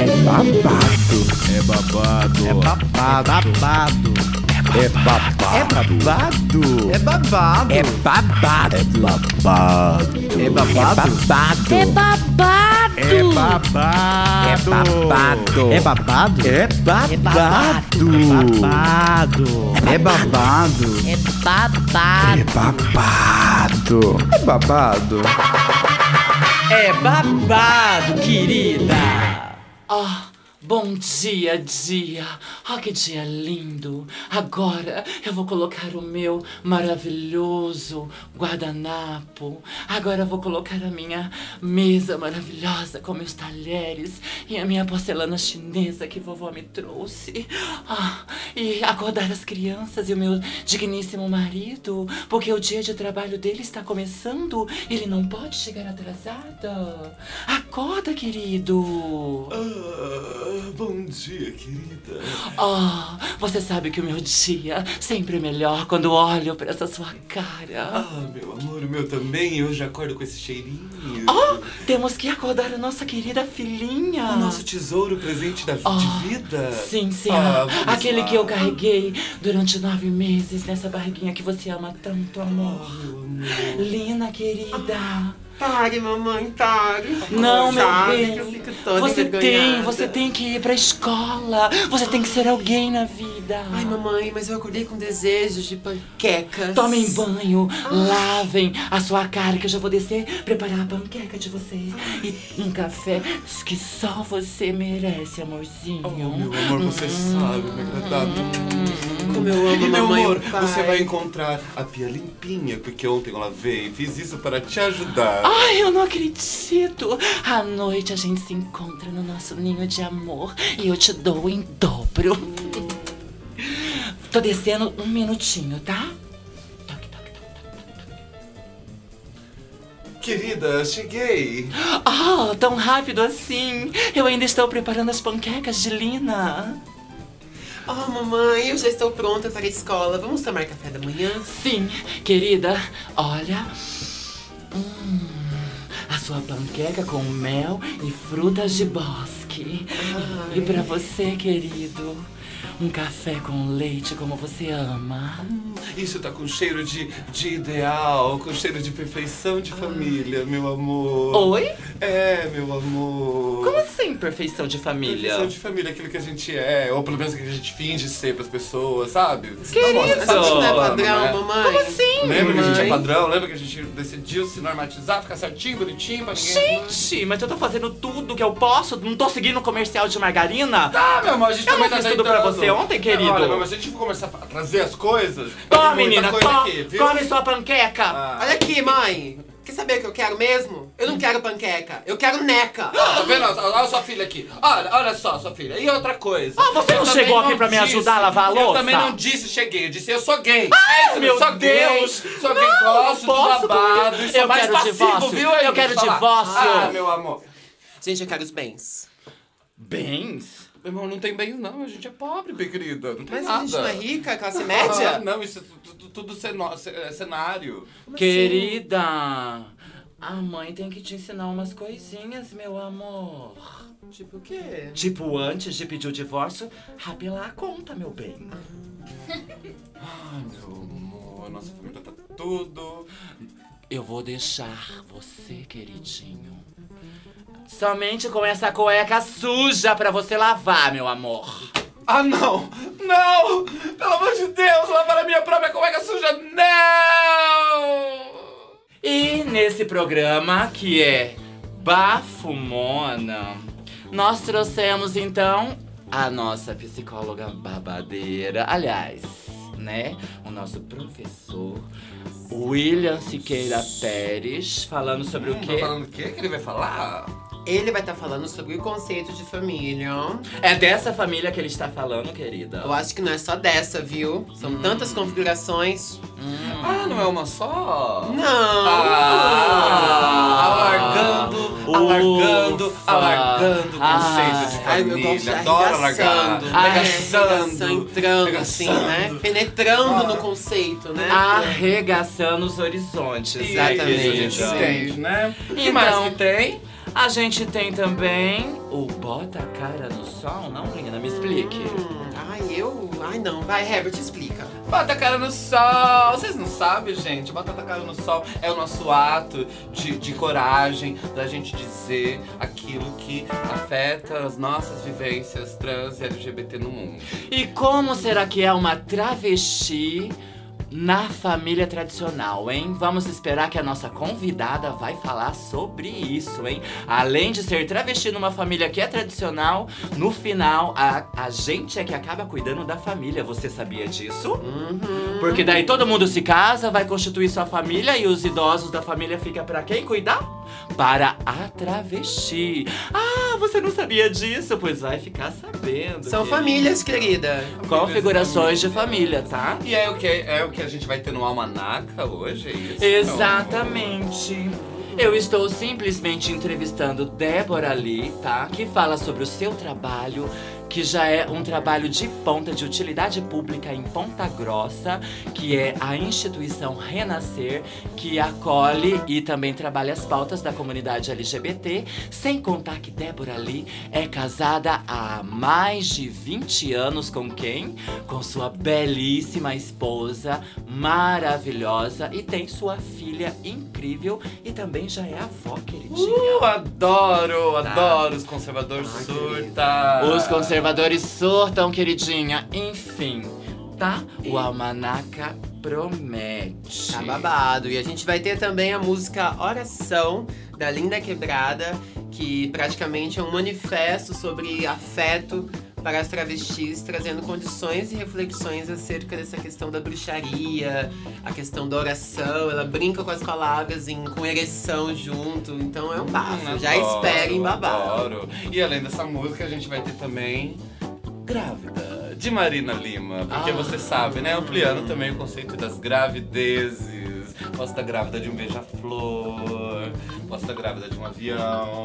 É babado. É babado. É babado. É babado. É babado. É babado. É babado. É babado. É babado. É babado. É babado. É babado. É babado. É babado. É babado. É babado. É babado. É babado. É babado. É babado, querida! 啊 bom dia, dia! Ah, que dia lindo! Agora eu vou colocar o meu maravilhoso guardanapo. Agora eu vou colocar a minha mesa maravilhosa com meus talheres e a minha porcelana chinesa que vovó me trouxe. Ah, e acordar as crianças e o meu digníssimo marido, porque o dia de trabalho dele está começando. Ele não pode chegar atrasado. Acorda, querido. Ah, bom dia, querida. Ah, você sabe que o meu dia sempre é melhor quando olho para essa sua cara. Ah, meu amor, o meu também. Eu já acordo com esse cheirinho. Oh, temos que acordar a nossa querida filhinha. O nosso tesouro presente da Ah, de vida. Sim, sim. Ah, ah, aquele lá. que eu carreguei durante nove meses nessa barriguinha que você ama tanto, amor. Meu amor. Lina, querida. Pare, mamãe, pare. Não, meu bem. que eu fico toda Você tem, você tem que ir pra escola. Você tem que ser alguém na vida. Ai, mamãe, mas eu acordei com desejos de panquecas. Tomem banho, lavem a sua cara que eu já vou descer, preparar a panqueca de vocês. E um café que só você merece, amorzinho. Oh, meu amor, você sabe me agradar. Como eu amo E meu mamãe amor, você vai encontrar a pia limpinha, porque ontem eu lavei e fiz isso para te ajudar. Ai, eu não acredito! À noite a gente se encontra no nosso ninho de amor e eu te dou em dobro. Tô descendo um minutinho, tá? Toque, toque, toque, toque. Querida, cheguei. Ah, tão rápido assim! Eu ainda estou preparando as panquecas de Lina. Oh, mamãe, eu já estou pronta para a escola. Vamos tomar café da manhã? Sim, querida, olha. Hum, a sua panqueca com mel e frutas de bosque. Ai. E pra você, querido, um café com leite como você ama. Isso tá com cheiro de, de ideal, com cheiro de perfeição de família, meu amor. Oi? É, meu amor. Como assim, perfeição de família? Perfeição de família, aquilo que a gente é, ou pelo menos que a gente finge ser pras pessoas, sabe? Querido! Nossa, A gente não é padrão, né? mamãe. Como assim? Lembra que a gente é padrão? Lembra que a gente decidiu se normatizar, ficar certinho, bonitinho pra ninguém. Gente, mas eu tô fazendo tudo que eu posso, não tô seguindo o comercial de margarina? Tá, meu amor, a gente Eu também não tá tudo pra tentando. Você ontem, querido. Olha, mas a gente começar a trazer as coisas. Toma, tem muita menina, coisa to- aqui, come sua panqueca. Ah. Olha aqui, mãe. Quer saber o que eu quero mesmo? Eu não quero panqueca. Eu quero neca. Tá vendo? Olha sua filha aqui. Olha, olha só, sua filha. E outra coisa. Ah, você Eu não chegou aqui pra me ajudar a lavar a Eu louça? também não disse cheguei, eu disse eu sou gay. Ai, eu meu sou Deus. gay. Sou gay, Não, gosto não posso do babado. Eu mais quero passivo, divórcio. viu? Eu quero divórcio. Ah, meu amor. Gente, eu quero os bens. Bens? Meu irmão, não tem bens não, a gente é pobre, bem querida. Não tem Mas nada. a gente não é rica, classe Ah, média? não, isso é tudo, tudo ceno- ce- é cenário. Querida, a mãe tem que te ensinar umas coisinhas, meu amor. Tipo o quê? Tipo, antes de pedir o divórcio, rapelar a conta, meu bem. Ai, meu amor, nossa família tá tudo. Eu vou deixar você, queridinho. Somente com essa cueca suja pra você lavar, meu amor. Ah, não! Não! Pelo amor de Deus, lavar a minha própria cueca suja, não! E nesse programa, que é Bafumona, nós trouxemos então a nossa psicóloga babadeira, aliás, né? O nosso professor William Siqueira Pérez, falando sobre o Tá quê? falando o quê que ele vai falar? Ele vai estar falando sobre o conceito de família. É dessa família que ele está falando, querida. Eu acho que não é só dessa, viu? São tantas configurações. Ah, não é uma só? Não! Ah, alargando, alargando, Ufa. alargando o conceito Ah. de Ai, eu gosto de família. Adoro alargar. arregaçando, né? Arregaçando. Entrando assim, né? Penetrando no conceito, né? Arregaçando os horizontes. Exatamente. isso, a gente Sim. entende, né? O que Então- mais que tem? A gente tem também o Bota a Cara no Sol, não, Lina? Me explique. Hum, ai, eu. Ai, não. Vai, Herbert, explica. Bota a cara no sol! Vocês não sabem, gente? Bota a cara no sol é o nosso ato de, de coragem da gente dizer aquilo que afeta as nossas vivências trans e LGBT no mundo. E como será que é uma travesti na família tradicional, hein? Vamos esperar que a nossa convidada vai falar sobre isso, hein? Além de ser travesti numa família que é tradicional, no final a, a gente é que acaba cuidando da família. Você sabia disso? Uhum. Porque daí todo mundo se casa, vai constituir sua família e os idosos da família fica para quem cuidar? Para a travesti. Ah, você não sabia disso? Pois vai ficar sabendo. São querida. famílias, querida. Configurações de família, tá? E é o que, é o que a gente vai ter no Almanaca hoje, é isso? Exatamente. Eu estou simplesmente entrevistando Débora Lee, tá? Que fala sobre o seu trabalho, que já é um trabalho de ponta de utilidade pública em Ponta Grossa, que é a instituição Renascer, que acolhe e também trabalha as pautas da comunidade LGBT, sem contar que Débora Lee é casada há mais de 20 anos com quem? Com sua belíssima esposa, maravilhosa, e tem sua filha incrível e também já é avó, queridinha. Uh, adoro, Tá. adoro os conservadores Ai, surta. Os conservadores surtam, queridinha. Enfim, tá? O Almanaca promete. Tá babado. E a gente vai ter também a música Oração, da Linda Quebrada, que praticamente é um manifesto sobre afeto para as travestis, trazendo condições e reflexões acerca dessa questão da bruxaria, a questão da oração. Ela brinca com as palavras em, com ereção junto. Então é um bafo. Hum, Já adoro, esperem babado. adoro. E além dessa música, a gente vai ter também Grávida, de Marina Lima. Porque Ah. você sabe, né? Ampliando também o conceito das gravidezes. Posso estar grávida de um beija-flor, posso estar grávida de um avião,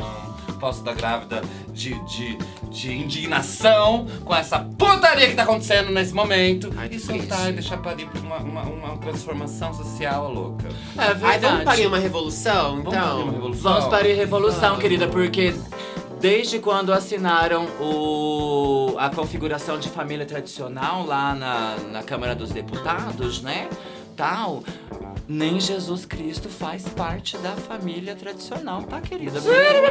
posso estar grávida de, de, de indignação com essa putaria que tá acontecendo nesse momento. Ai, que e soltar e deixar parir por uma, uma, uma transformação social louca. É Ai, verdade. vamos parir uma revolução, Vamos parir uma então? revolução? Vamos para a revolução, Vamos. querida, porque desde quando assinaram o, a configuração de família tradicional lá na, na Câmara dos Deputados, né? Tal. Nem Jesus Cristo faz parte da família tradicional, tá, querida?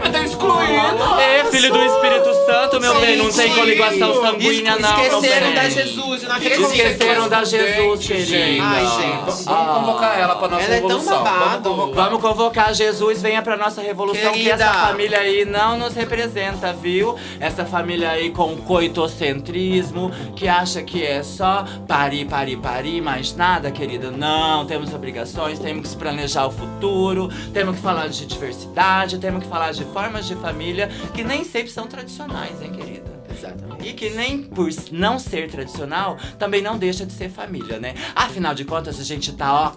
Mas tá excluído! É, filho do Espírito Santo, meu bem, não tem coligação sanguínea, es- não, Esqueceram da Jesus, eu não acredito. Esqueceram da Jesus, Gente, querida. Ai, gente. Vamos convocar ela pra nossa Ela é tão revolução. babado. Vamos convocar. Vamos convocar Jesus, venha pra nossa revolução, que Querida. essa família aí não nos representa, viu? Essa família aí com coitocentrismo, que acha que é só parir, parir, parir, mais nada, querida. Não, temos obrigações, temos que planejar o futuro, temos que falar de diversidade, temos que falar de formas de família que nem sempre são tradicionais, hein, querida? Exatamente. E que nem por não ser tradicional, também não deixa de ser família, né? Afinal de contas, a gente tá, ó,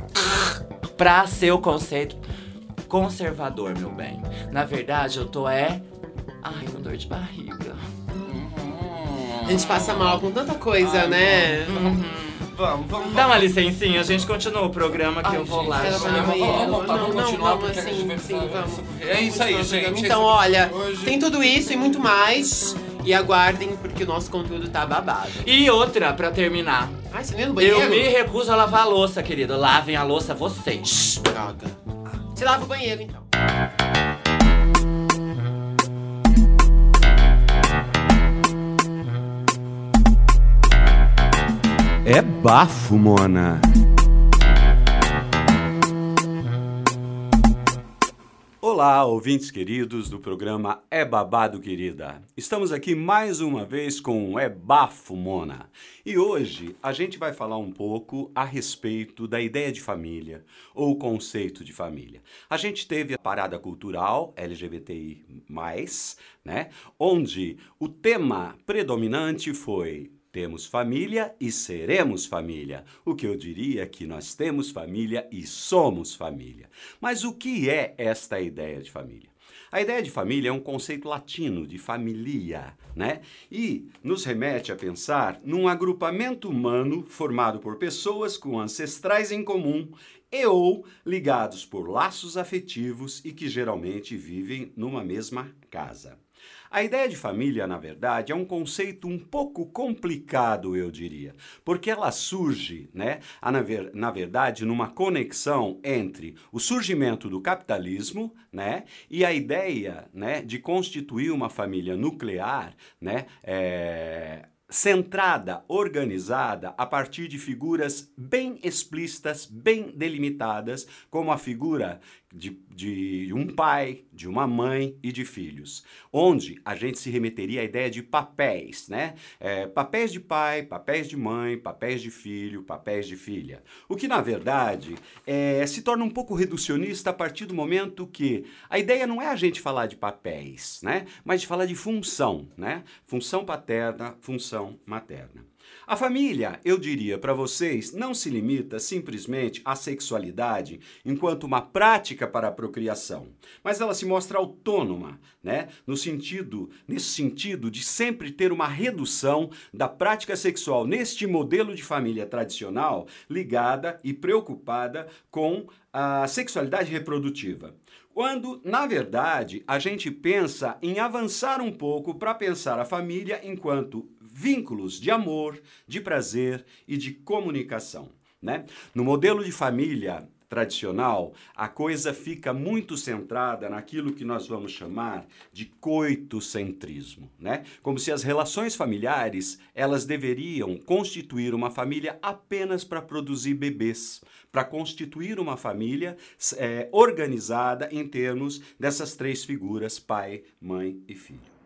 pra ser o conceito conservador, meu bem. Na verdade, eu tô é. Ai, com dor de barriga. A gente passa mal com tanta coisa, né? Vamos, vamos, Dá uma licencinha, a gente continua o programa que Ai, eu vou gente, lá. já. Vamos voltar, Não, vamos não, continuar, vamos porque a gente assim, vai sim, vamos. É isso aí, Vamos, gente. Então, Esse- olha, hoje- tem tudo isso e muito mais. E aguardem, porque o nosso conteúdo tá babado. E outra, pra terminar. Ai, você não ia no banheiro? Eu me recuso a lavar a louça, querida. Lavem a louça vocês. Droga. Você lava o banheiro, então. É bafo, Mona. Olá, ouvintes queridos do programa É Babado Querida. Estamos aqui mais uma vez com É Bafo Mona. E hoje a gente vai falar um pouco a respeito da ideia de família ou conceito de família. A gente teve a parada cultural LGBTI+, né? Onde o tema predominante foi temos família e seremos família. O que eu diria é que nós temos família e somos família. Mas o que é esta ideia de família? A ideia de família é um conceito latino de familia, né? E nos remete a pensar num agrupamento humano formado por pessoas com ancestrais em comum e ou ligados por laços afetivos e que geralmente vivem numa mesma casa. A ideia de família, na verdade, é um conceito um pouco complicado, eu diria, porque ela surge, né, na, ver, na verdade, numa conexão entre o surgimento do capitalismo, né, e a ideia, né, de constituir uma família nuclear, né, é, centrada, organizada a partir de figuras bem explícitas, bem delimitadas, como a figura de, de um pai, de uma mãe e de filhos, onde a gente se remeteria à ideia de papéis, né? É, papéis de pai, papéis de mãe, papéis de filho, papéis de filha. O que, na verdade, é, se torna um pouco reducionista a partir do momento que a ideia não é a gente falar de papéis, né? Mas de falar de função, né? Função paterna, função materna. A família, eu diria para vocês, não se limita simplesmente à sexualidade enquanto uma prática para a procriação, mas ela se mostra autônoma, né? No sentido, nesse sentido de sempre ter uma redução da prática sexual neste modelo de família tradicional, ligada e preocupada com a sexualidade reprodutiva. Quando, na verdade, a gente pensa em avançar um pouco para pensar a família enquanto vínculos de amor, de prazer e de comunicação. Né? No modelo de família tradicional, a coisa fica muito centrada naquilo que nós vamos chamar de coitocentrismo, né? Como se as relações familiares, elas deveriam constituir uma família apenas para produzir bebês, para constituir uma família é, organizada em termos dessas três figuras, pai, mãe e filho.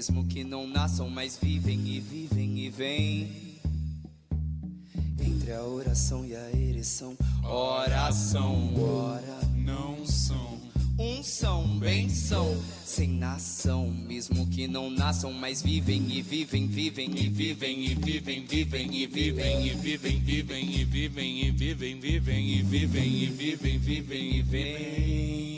Mesmo que não nasçam, mas vivem e vivem e vêm. Entre a oração e a ereção, oração, ora não são unção, benção, sem nação, mesmo que não nasçam, mas vivem e vivem, vivem e vivem e vivem, vivem e vivem e vivem, vivem e vivem e vivem, vivem e vivem e vivem, vivem e vivem.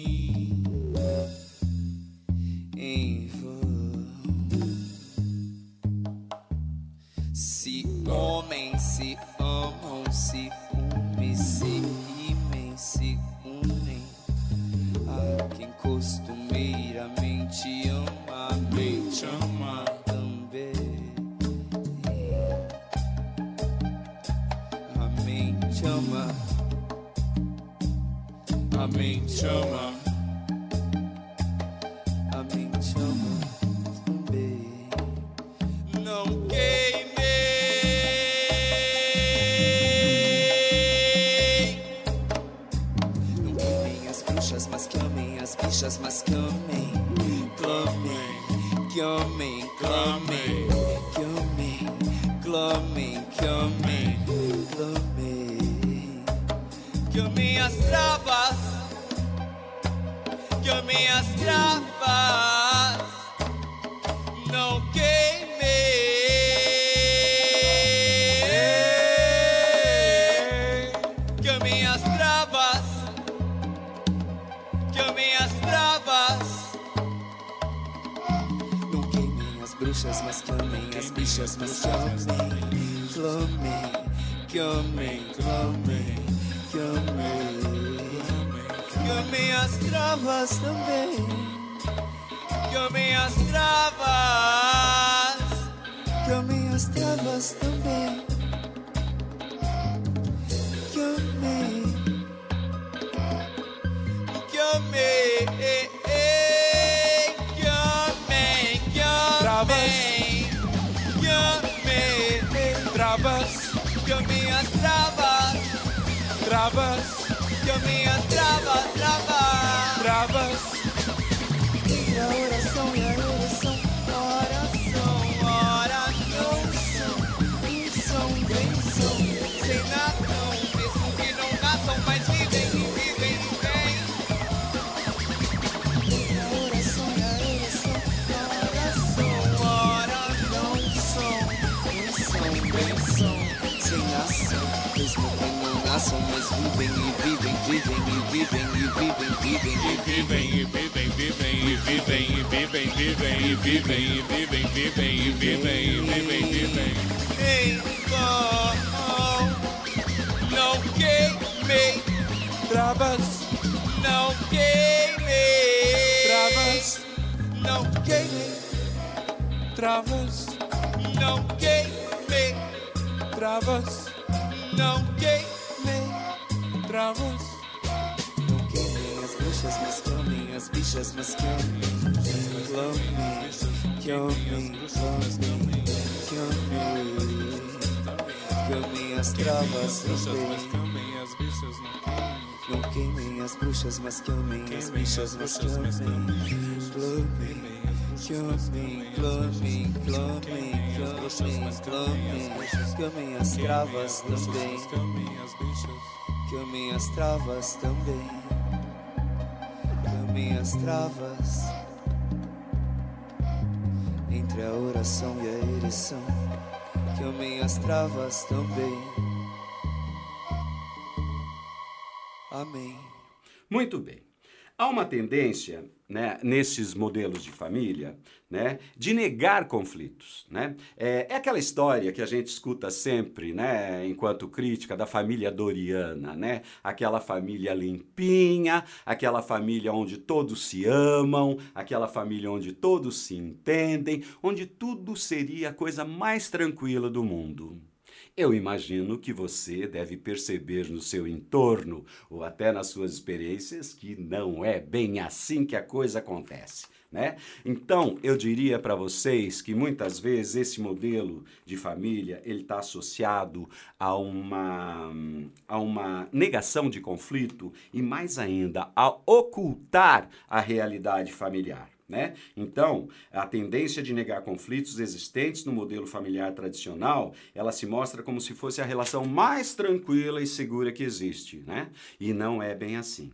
Que amem as travas, não queimei, que amem as travas que amem as travas. Não queimem as bruxas, mas que amem as bichas, mas que amem, clamem, que amem, clamem, que amem as travas também, que amem as travas, que amem as travas também, que amem que amei, que amei, que amei, que amei, Travas, que amei as travas, travas, que amei as travas, travas. Nasçam, mas vivem e vivem, vivem e vivem e vivem, vivem e Vivem e vivem, vivem e vivem e vivem, vivem e vivem e vivem, vivem e vivem e vivem, vivem. Então, não queimei travas, não queimei travas, não queimei travas, não queimei travas, não queimei travas. Não queimem as bruxas, mas amem as bichas, mas amem, clamem, que amem, que amem as travas também. Não queimem. As bruxas, mas que amem as bichas, mas amem, clamem, clamem, clamem, clamem, que amem as travas também. Que amem as travas também. Que amem as travas. Entre a oração e a ereção. Que amem as travas também. Amém. Muito bem. Há uma tendência, né, nesses modelos de família, né, de negar conflitos, né? É, é aquela história que a gente escuta sempre, né, enquanto crítica da família Doriana, né? Aquela família limpinha, aquela família onde todos se amam, aquela família onde todos se entendem, onde tudo seria a coisa mais tranquila do mundo. Eu imagino que você deve perceber no seu entorno ou até nas suas experiências que não é bem assim que a coisa acontece. Né? Então, eu diria para vocês que muitas vezes esse modelo de família ele está associado a uma, a uma negação de conflito e mais ainda a ocultar a realidade familiar. Né? Então, a tendência de negar conflitos existentes no modelo familiar tradicional, ela se mostra como se fosse a relação mais tranquila e segura que existe, né? E não é bem assim.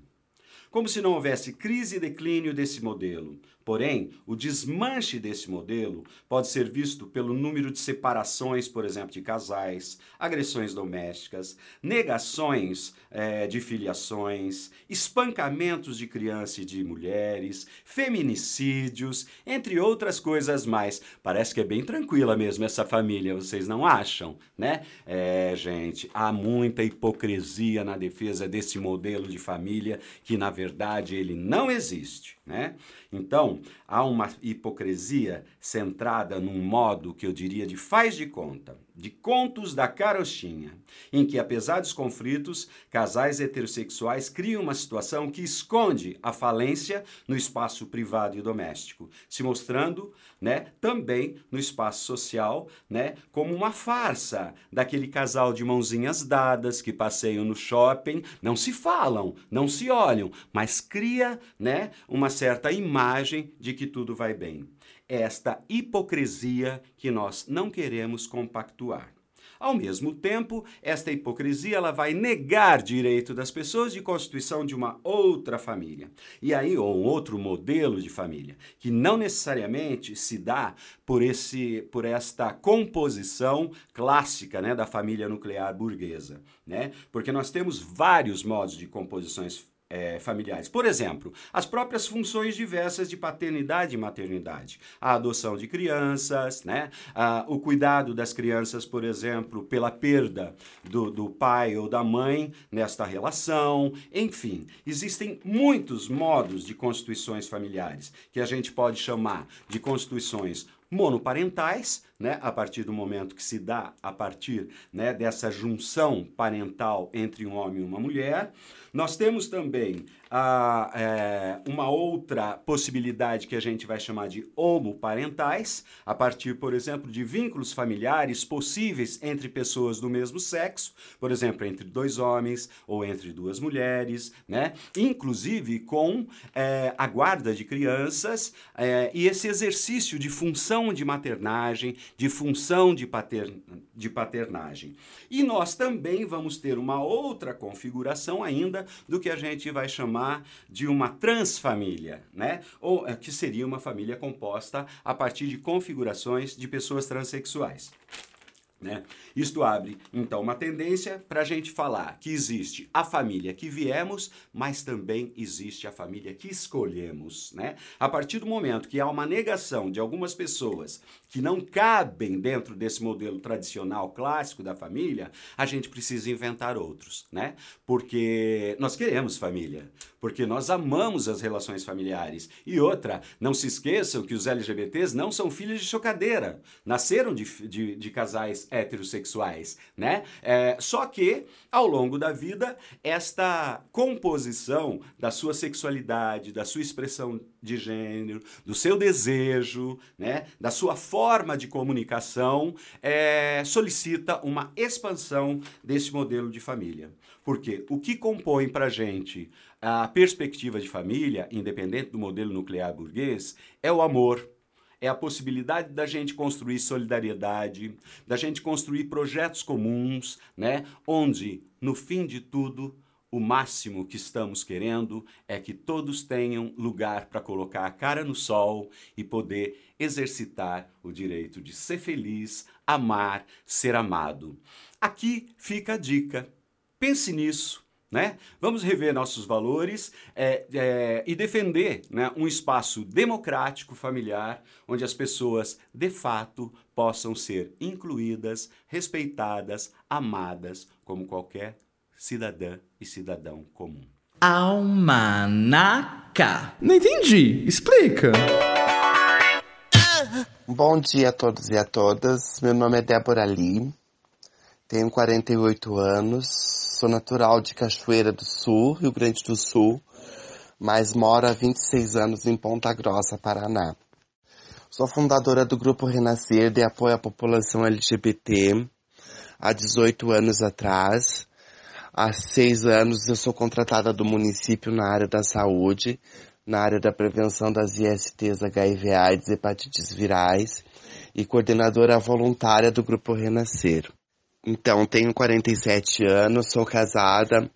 Como se não houvesse crise e declínio desse modelo. Porém, o desmanche desse modelo pode ser visto pelo número de separações, por exemplo, de casais, agressões domésticas, negações eh, de filiações, espancamentos de crianças e de mulheres, feminicídios, entre outras coisas mais. Parece que é bem tranquila mesmo essa família, vocês não acham, né? É, gente, há muita hipocrisia na defesa desse modelo de família que, na verdade, ele não existe, né? Então, há uma hipocrisia centrada num modo que eu diria de faz de conta, de contos da carochinha, em que, apesar dos conflitos, casais heterossexuais criam uma situação que esconde a falência no espaço privado e doméstico, se mostrando, né, também no espaço social, né, como uma farsa daquele casal de mãozinhas dadas que passeiam no shopping, não se falam, não se olham, mas cria, né, uma certa imagem de que tudo vai bem esta hipocrisia que nós não queremos compactuar. Ao mesmo tempo, esta hipocrisia ela vai negar direito das pessoas de constituição de uma outra família. E aí, ou um outro modelo de família, que não necessariamente se dá por, esse, por esta composição clássica né, da família nuclear burguesa. Né? Porque nós temos vários modos de composições é, familiares. Por exemplo, as próprias funções diversas de paternidade e maternidade. A adoção de crianças, né? Ah, o cuidado das crianças, por exemplo, pela perda do, do pai ou da mãe nesta relação. Enfim, existem muitos modos de constituições familiares que a gente pode chamar de constituições monoparentais, né, a partir do momento que se dá a partir né, dessa junção parental entre um homem e uma mulher. Nós temos também a, é, uma outra possibilidade que a gente vai chamar de homoparentais, a partir, por exemplo, de vínculos familiares possíveis entre pessoas do mesmo sexo, por exemplo, entre dois homens ou entre duas mulheres, né? inclusive com é, a guarda de crianças é, e esse exercício de função de maternagem, de função de, pater, de paternagem. E nós também vamos ter uma outra configuração ainda do que a gente vai chamar de uma transfamília, né? Ou é, que seria uma família composta a partir de configurações de pessoas transexuais. Né? Isto abre, então, uma tendência para a gente falar que existe a família que viemos, mas também existe a família que escolhemos. Né? A partir do momento que há uma negação de algumas pessoas que não cabem dentro desse modelo tradicional clássico da família, a gente precisa inventar outros, né? Porque nós queremos família, porque nós amamos as relações familiares. E outra, não se esqueçam que os LGBTs não são filhos de chocadeira, nasceram de, de, de casais heterossexuais, né? É, só que, ao longo da vida, esta composição da sua sexualidade, da sua expressão de gênero, do seu desejo, né, da sua forma de comunicação, é, solicita uma expansão desse modelo de família. Porque o que compõe para gente a perspectiva de família, independente do modelo nuclear burguês, é o amor, é a possibilidade da gente construir solidariedade, da gente construir projetos comuns, né? Onde, no fim de tudo, o máximo que estamos querendo é que todos tenham lugar para colocar a cara no sol e poder exercitar o direito de ser feliz, amar, ser amado. Aqui fica a dica. Pense nisso. Né? Vamos rever nossos valores é, é, e defender né, um espaço democrático, familiar, onde as pessoas, de fato, possam ser incluídas, respeitadas, amadas, como qualquer cidadã e cidadão comum. Almanaca. Não entendi. Explica. Bom dia a todos e a todas. Meu nome é Débora Lee. Tenho 48 anos. Sou natural de Cachoeira do Sul, Rio Grande do Sul, mas moro há 26 anos em Ponta Grossa, Paraná. Sou fundadora do Grupo Renascer de apoio à população LGBT há 18 anos atrás Há seis anos eu sou contratada do município na área da saúde, na área da prevenção das ISTs HIV AIDS hepatites virais e coordenadora voluntária do Grupo Renascer. Então, tenho 47 anos, sou casada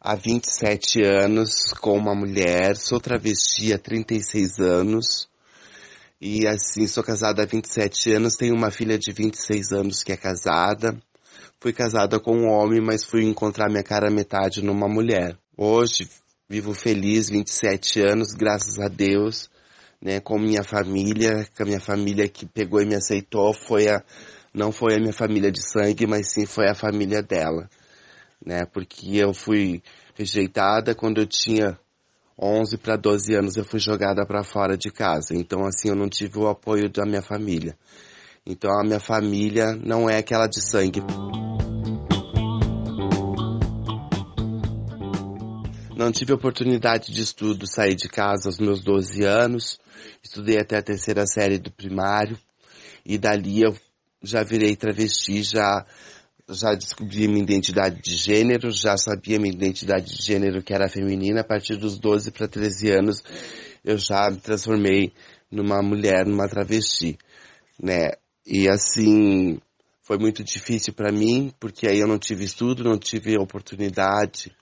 há 27 anos com uma mulher, sou travesti há 36 anos. E assim, sou casada há 27 anos, tenho uma filha de 26 anos que é casada. Fui casada com um homem, mas fui encontrar minha cara metade numa mulher. Hoje vivo feliz, 27 anos, graças a Deus, né, com minha família, com a minha família que pegou e me aceitou, foi a não foi a minha família de sangue, mas sim foi a família dela, né? Porque eu fui rejeitada quando eu tinha 11 para 12 anos, eu fui jogada para fora de casa. Então assim, eu não tive o apoio da minha família. Então a minha família não é aquela de sangue. Não tive oportunidade de estudo, sair de casa aos meus 12 anos. Estudei até a terceira série do primário. E dali eu já virei travesti, já, já descobri minha identidade de gênero, já sabia minha identidade de gênero que era feminina. A partir dos 12 para 13 anos eu já me transformei numa mulher, numa travesti, né? E assim, foi muito difícil para mim, porque aí eu não tive estudo, não tive oportunidade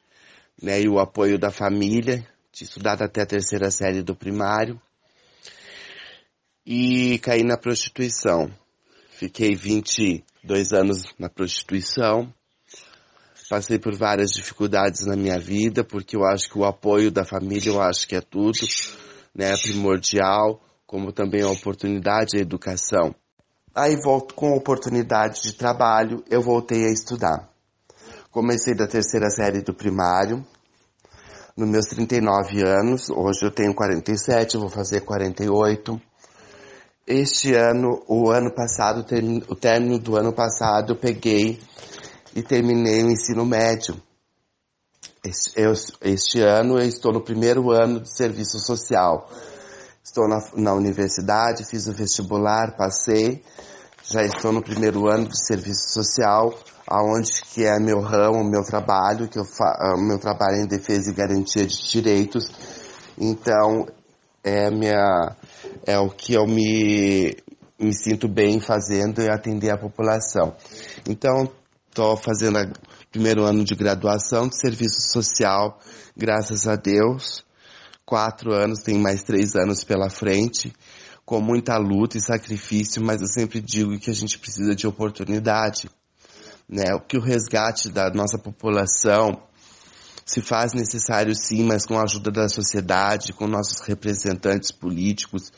né, e o apoio da família, tinha até a terceira série do primário, e caí na prostituição. Fiquei 22 anos na prostituição, passei por várias dificuldades na minha vida, porque eu acho que o apoio da família, eu acho que é tudo, né, primordial, como também a oportunidade, a educação. Aí volto com oportunidade de trabalho, eu voltei a estudar. Comecei da terceira série do primário, nos meus 39 anos, hoje eu tenho 47, vou fazer 48. Este ano, o ano passado, o término do ano passado, eu peguei e terminei o ensino médio. Este, eu, este ano eu estou no primeiro ano de serviço social. Estou na, na universidade, fiz o vestibular, passei, já estou no primeiro ano de serviço social aonde que é meu ramo, meu trabalho, que eu fa ah, meu trabalho é em defesa e garantia de direitos. Então, é minha é o que eu me me sinto bem fazendo e atender a população. Então, estou fazendo o primeiro ano de graduação de serviço social, graças a Deus. Quatro anos, tem mais três anos pela frente. com muita luta e sacrifício, mas eu sempre digo que a gente precisa de oportunidade. Né? O que o resgate da nossa população se faz necessário sim, mas com a ajuda da sociedade, com nossos representantes políticos,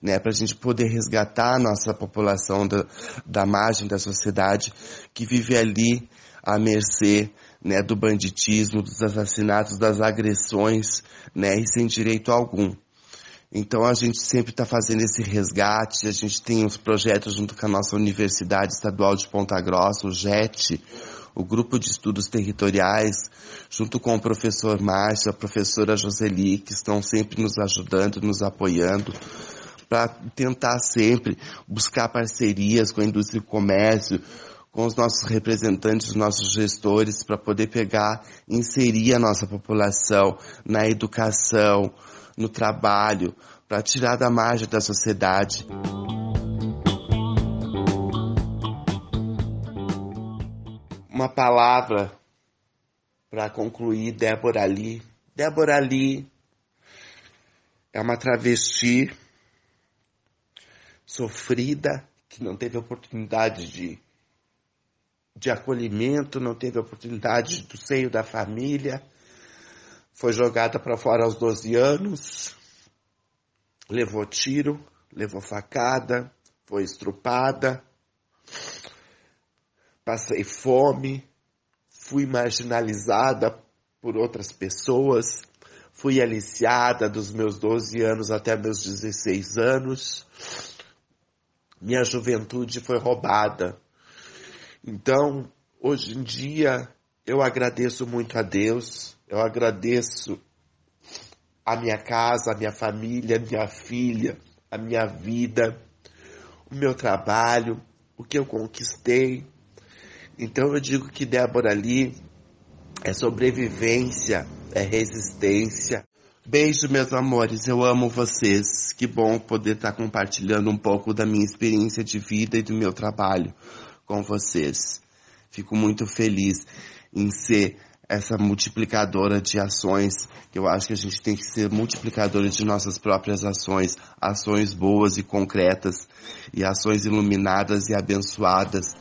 né, para a gente poder resgatar a nossa população da, da margem da sociedade que vive ali à mercê né, do banditismo, dos assassinatos, das agressões, né, e sem direito algum. Então a gente sempre está fazendo esse resgate, a gente tem uns projetos junto com a nossa Universidade Estadual de Ponta Grossa, o JET, o Grupo de Estudos Territoriais, junto com o professor Márcio, a professora Joseli, que estão sempre nos ajudando, nos apoiando, para tentar sempre buscar parcerias com a indústria e comércio, com os nossos representantes, os nossos gestores, para poder pegar, inserir a nossa população na educação, no trabalho, para tirar da margem da sociedade. Uma palavra para concluir Débora Lee. Débora Lee é uma travesti sofrida que não teve oportunidade de, de acolhimento, não teve oportunidade do seio da família, foi jogada para fora aos 12 anos, levou tiro, levou facada, foi estrupada passei fome, fui marginalizada por outras pessoas, fui aliciada dos meus 12 anos até meus 16 anos. Minha juventude foi roubada. Então, hoje em dia, eu agradeço muito a Deus, eu agradeço a minha casa, a minha família, a minha filha, a minha vida, o meu trabalho, o que eu conquistei, então eu digo que Débora ali é sobrevivência, é resistência. Beijo, meus amores, eu amo vocês. Que bom poder estar compartilhando um pouco da minha experiência de vida e do meu trabalho com vocês. Fico muito feliz em ser essa multiplicadora de ações, que eu acho que a gente tem que ser multiplicadores de nossas próprias ações, ações boas e concretas, e ações iluminadas e abençoadas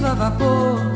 vapor.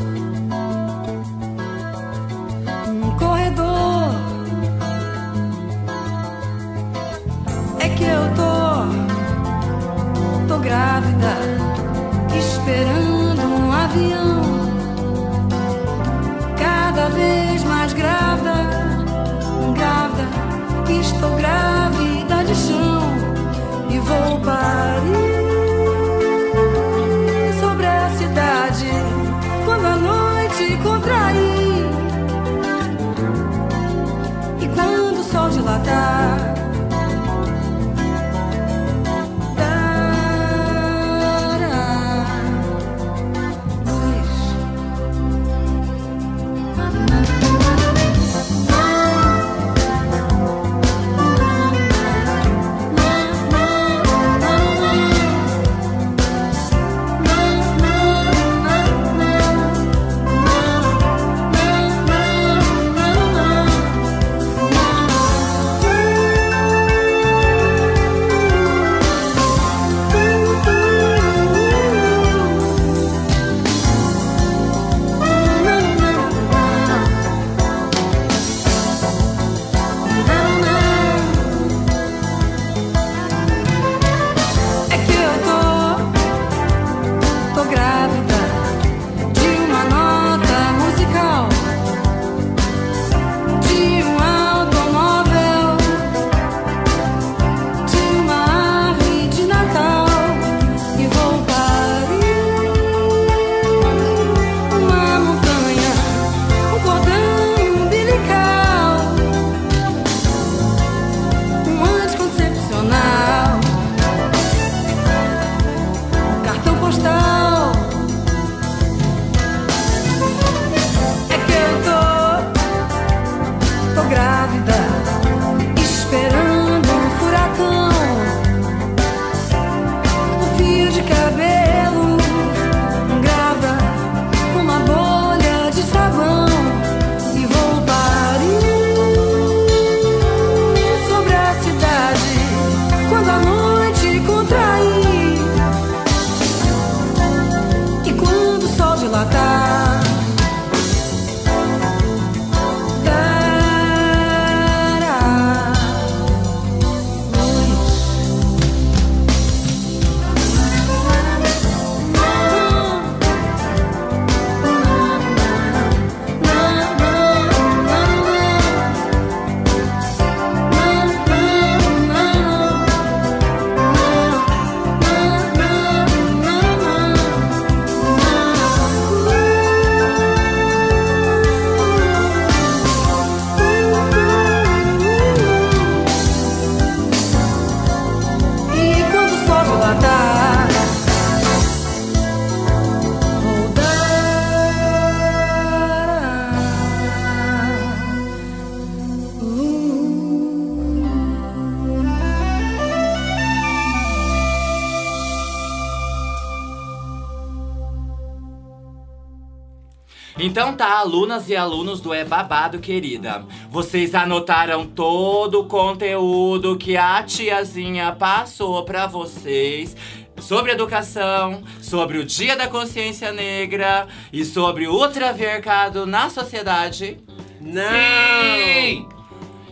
Então tá, alunas e alunos do É Babado, querida. Vocês anotaram todo o conteúdo que a tiazinha passou pra vocês sobre educação, sobre o Dia da Consciência Negra e sobre o ultravercado na sociedade? Não! Sim!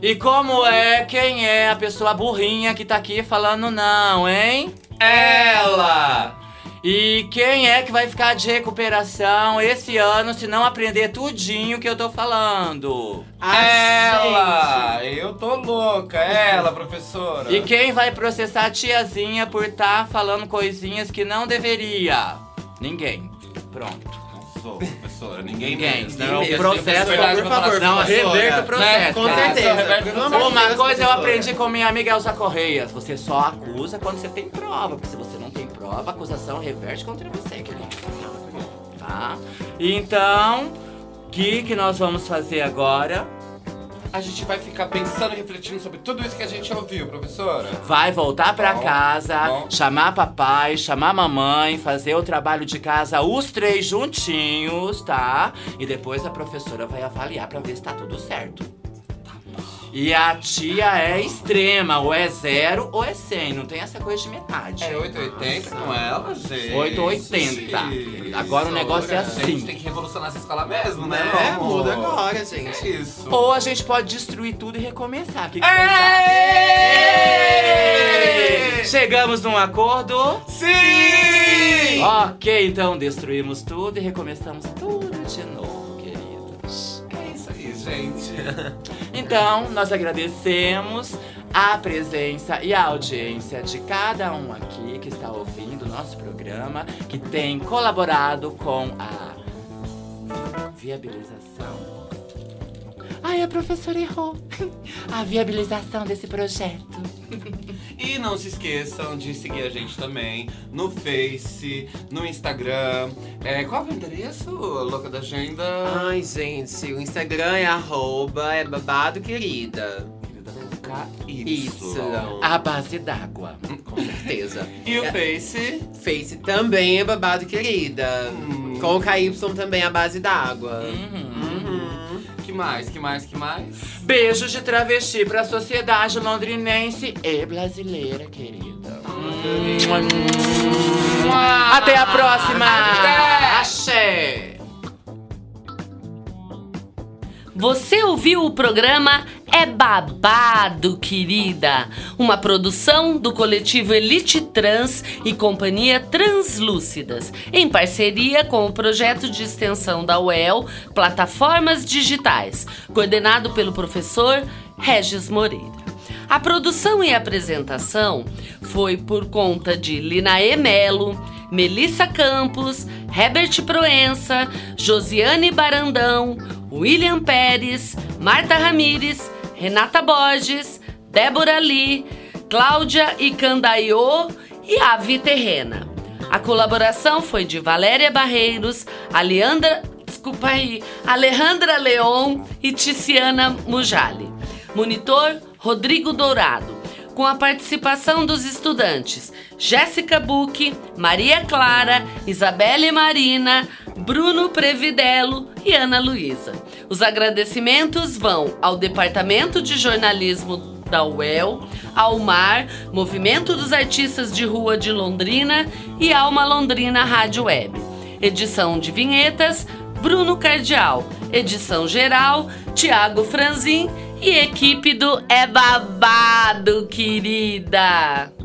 E como é, quem é a pessoa burrinha que tá aqui falando não, hein? Ela! E quem é que vai ficar de recuperação esse ano se não aprender tudinho que eu tô falando? Ela! Eu tô louca, ela, professora. E quem vai processar a tiazinha por tá falando coisinhas que não deveria? Ninguém. Pronto. Não sou, professora, ninguém, Ninguém. mesmo. Não, mesmo. processo, por pra favor. Não, professora. reverta o processo. Com tá? certeza. Uma coisa eu aprendi com minha amiga Elza Correias. Você só acusa quando você tem prova. Porque se você não tem prova, a acusação reverte contra você, querido. Tá? Então, o que, que nós vamos fazer agora? A gente vai ficar pensando e refletindo sobre tudo isso que a gente ouviu, professora. Vai voltar pra Bom, casa, bom. chamar papai, chamar mamãe, fazer o trabalho de casa, os três juntinhos, tá? E depois a professora vai avaliar pra ver se tá tudo certo. E a tia é extrema, ou é zero ou é 100, não tem essa coisa de metade. É 880 com ela, gente. 880. Agora o negócio é A assim. gente tem que revolucionar essa escola mesmo, né, É, amor? muda agora, gente. É isso. Ou a gente pode destruir tudo e recomeçar. O que, que? Chegamos num acordo? Sim! Ok, então destruímos tudo e recomeçamos tudo de novo, queridos. É isso aí, gente. Então, nós agradecemos a presença e a audiência de cada um aqui que está ouvindo o nosso programa, que tem colaborado com a viabilização. Ai, a professora errou. A viabilização desse projeto. E não se esqueçam de seguir a gente também no Face, no Instagram. É, qual é o endereço, louca da agenda? Ai, gente, o Instagram é arroba é babado querida. Y. A base d'água. Com certeza. E o É, Face? Face também é babado querida. Com o KY também a base d'água. Uhum. Que mais, que mais, que mais? Beijos de travesti pra sociedade londrinense e brasileira, querida. Até a próxima! Axé! Você ouviu o programa É Babado, querida? Uma produção do coletivo Elite Trans e Companhia Translúcidas, em parceria com o projeto de extensão da UEL Plataformas Digitais, coordenado pelo professor Regis Moreira. A produção e apresentação foi por conta de Linaê Melo, Melissa Campos, Herbert Proença, Josiane Barandão, William Pérez, Marta Ramires, Renata Borges, Débora Lee, Cláudia Icandaiô e Avi Terrena. A colaboração foi de Valéria Barreiros, Aleandra, desculpa aí, Alejandra Leon e Ticiana Mujali. Monitor Rodrigo Dourado, com a participação dos estudantes Jéssica Buque, Maria Clara, Isabelle Marina, Bruno Previdelo e Ana Luísa. Os agradecimentos vão ao Departamento de Jornalismo da UEL, ao MAR, Movimento dos Artistas de Rua de Londrina e Alma Londrina Rádio Web. Edição de vinhetas, Bruno Cardial. Edição geral, Tiago Franzin e equipe do É Babado, querida!